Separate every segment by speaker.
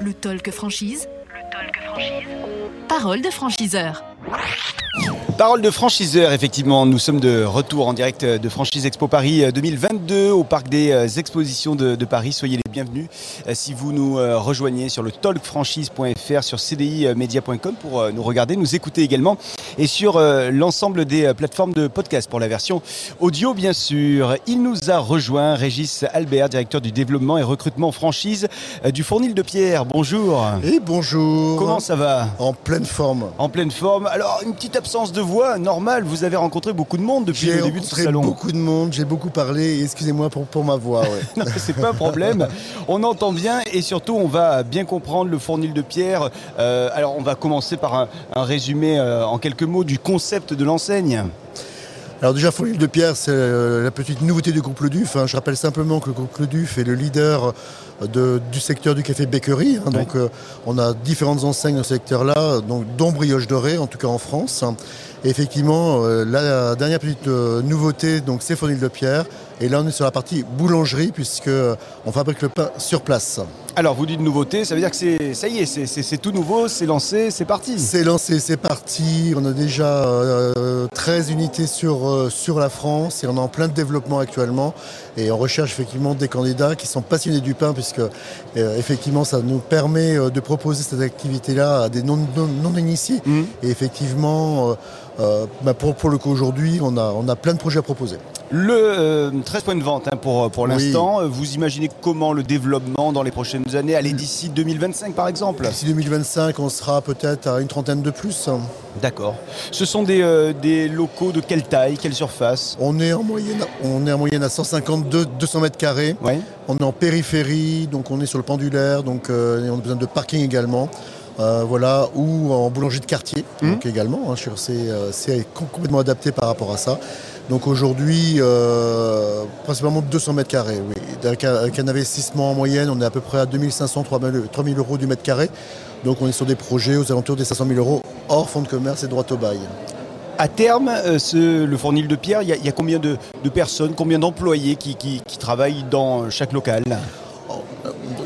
Speaker 1: Le talk franchise. Le talk franchise. Parole de franchiseur.
Speaker 2: Parole de franchiseur, effectivement, nous sommes de retour en direct de Franchise Expo Paris 2022 au Parc des euh, Expositions de, de Paris. Soyez les bienvenus euh, si vous nous euh, rejoignez sur le talkfranchise.fr, sur cdimedia.com pour euh, nous regarder, nous écouter également et sur l'ensemble des plateformes de podcast pour la version audio, bien sûr. Il nous a rejoint Régis Albert, directeur du développement et recrutement franchise du Fournil de Pierre. Bonjour.
Speaker 3: Et bonjour.
Speaker 2: Comment ça va?
Speaker 3: En pleine forme.
Speaker 2: En pleine forme. Alors, une petite absence de voix, normal. Vous avez rencontré beaucoup de monde depuis
Speaker 3: J'ai
Speaker 2: le début de ce salon.
Speaker 3: beaucoup de monde, j'ai beaucoup parlé. Excusez-moi pour, pour ma voix. ouais.
Speaker 2: C'est pas un problème. On entend bien et surtout on va bien comprendre le fournil de pierre. Euh, alors on va commencer par un, un résumé euh, en quelques mots du concept de l'enseigne.
Speaker 3: Alors déjà, Fournil de Pierre, c'est euh, la petite nouveauté du groupe Le Duf. hein. Je rappelle simplement que le groupe Le Duf est le leader de- du secteur du café bakery. hein. Donc on a différentes enseignes dans ce secteur-là, donc, dont Brioche Dorée, en tout cas en France. hein. Et effectivement, la dernière petite nouveauté, donc c'est Fournil de Pierre. Et là, on est sur la partie boulangerie, puisque euh, fabrique le pain sur place.
Speaker 2: Alors vous dites nouveauté, ça veut dire que c'est ça y est, c'est- tout nouveau, c'est lancé, c'est parti.
Speaker 3: C'est lancé, c'est parti. On a déjà euh, 13 unités sur, euh, sur la France et on est en plein développement actuellement. Et on recherche effectivement des candidats qui sont passionnés du pain puisque euh, effectivement ça nous permet euh, de proposer cette activité-là à des non-initiés. Non, non-initiés.
Speaker 2: Mhm.
Speaker 3: Et effectivement, euh, euh, bah, pour, pour le coup aujourd'hui, on a, on a plein de projets à proposer.
Speaker 2: Le euh, 13 points de vente hein, pour, pour
Speaker 3: Oui.
Speaker 2: l'instant. Euh, Vous imaginez comment le développement dans les prochaines années Allez d'ici 2025 par exemple
Speaker 3: D'ici 2025, on sera peut-être à une trentaine de plus.
Speaker 2: D'accord. Ce sont des, euh, des locaux de quelle taille, quelle surface?
Speaker 3: On est en moyenne, on est en moyenne à 152, 200 mètres carrés.
Speaker 2: Ouais.
Speaker 3: On est en périphérie, donc on est sur le pendulaire, donc euh, on a besoin de parking également. Euh, voilà, ou en boulangerie de quartier,
Speaker 2: Mhm.
Speaker 3: donc également. hein, euh, c'est complètement adapté par rapport à ça. Donc aujourd'hui, euh, principalement 200 mètres carrés, oui. Avec un, avec un investissement en moyenne, on est à peu près à 2500, 3000 3000 euros du mètre carré. Donc on est sur des projets aux alentours des 500 000 euros hors fonds de commerce et droit au bail.
Speaker 2: À terme, euh, ce- le fournil de pierre, il y, a- il y a combien de, de personnes, combien d'employés qui, qui- qui travaillent dans chaque local?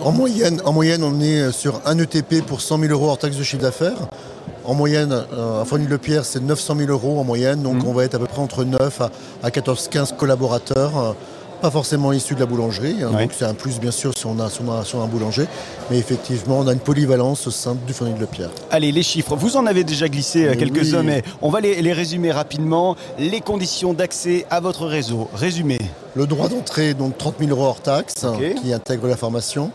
Speaker 3: En moyenne, en moyenne, on est sur un ETP pour 100 000 euros hors taxe de chiffre d'affaires. En moyenne, euh, un fournil de pierre, c'est 900 000 euros en moyenne. Donc
Speaker 2: Mhm.
Speaker 3: on va être à peu près entre 9 à, à 14-15 collaborateurs, euh, pas forcément issus de la boulangerie. hein.
Speaker 2: Ouais.
Speaker 3: Donc c'est un plus, bien sûr, si on, a, si, on a, si on a un boulanger. Mais effectivement, on a une polyvalence au sein du fournil de pierre.
Speaker 2: Allez, les chiffres, vous en avez déjà glissé euh, quelques-uns,
Speaker 3: oui.
Speaker 2: mais on va les, les résumer rapidement. Les conditions d'accès à votre réseau, résumé.
Speaker 3: Le droit d'entrée, donc 30 000 euros hors taxe, qui intègre la formation.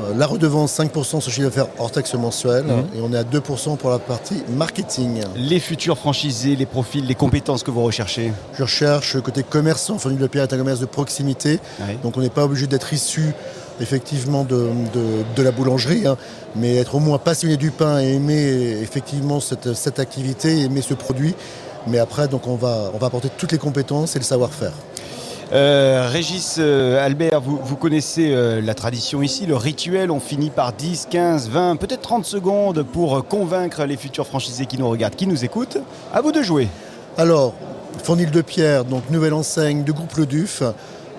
Speaker 3: Euh, La redevance, 5% sur chiffre d'affaires hors taxe mensuel.
Speaker 2: Mhm.
Speaker 3: Et on est à 2% pour la partie marketing.
Speaker 2: Les futurs franchisés, les profils, les compétences que vous recherchez.
Speaker 3: Je recherche côté commerçant, Fournil de Pierre est un commerce de proximité, donc on n'est pas obligé d'être issu effectivement de, de- de la boulangerie, hein, mais être au moins passionné du pain et aimer effectivement cette, cette activité, aimer ce produit. Mais après, donc on va, on va apporter toutes les compétences et le savoir-faire.
Speaker 2: Euh, Régis euh, Albert, vous, vous connaissez euh, la tradition ici, le rituel, on finit par 10, 15, 20, peut-être 30 secondes pour convaincre les futurs franchisés qui nous regardent, qui nous écoutent. À vous de jouer.
Speaker 3: Alors, Fournil de Pierre, donc nouvelle enseigne de groupe Le Duf,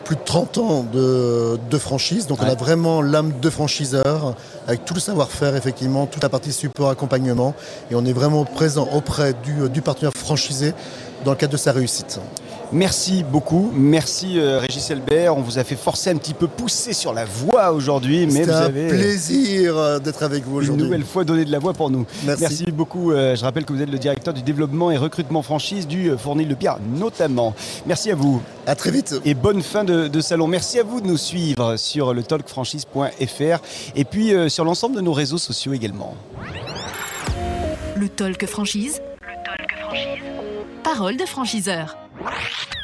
Speaker 3: plus de 30 ans de, de franchise, donc on a vraiment l'âme de franchiseur, avec tout le savoir-faire, effectivement, toute la partie support, accompagnement, et on est vraiment présent auprès du, du partenaire franchisé dans le cadre de sa réussite.
Speaker 2: Merci beaucoup, merci euh, Régis Albert. On vous a fait forcer un petit peu pousser sur la voie aujourd'hui, mais
Speaker 3: C'est
Speaker 2: vous
Speaker 3: un
Speaker 2: avez euh,
Speaker 3: plaisir euh, d'être avec vous
Speaker 2: une
Speaker 3: aujourd'hui.
Speaker 2: nouvelle fois donné de la voix pour nous.
Speaker 3: Merci.
Speaker 2: beaucoup. Euh, je rappelle que vous êtes le directeur du développement et recrutement franchise du Fournil de Pierre notamment. Merci à vous.
Speaker 3: À très vite.
Speaker 2: et bonne fin de, de salon. Merci à vous de nous suivre sur le talkfranchise.fr et puis euh, sur l'ensemble de nos réseaux sociaux également.
Speaker 1: Le talk franchise. Le talk franchise. Parole de franchiseur. Right.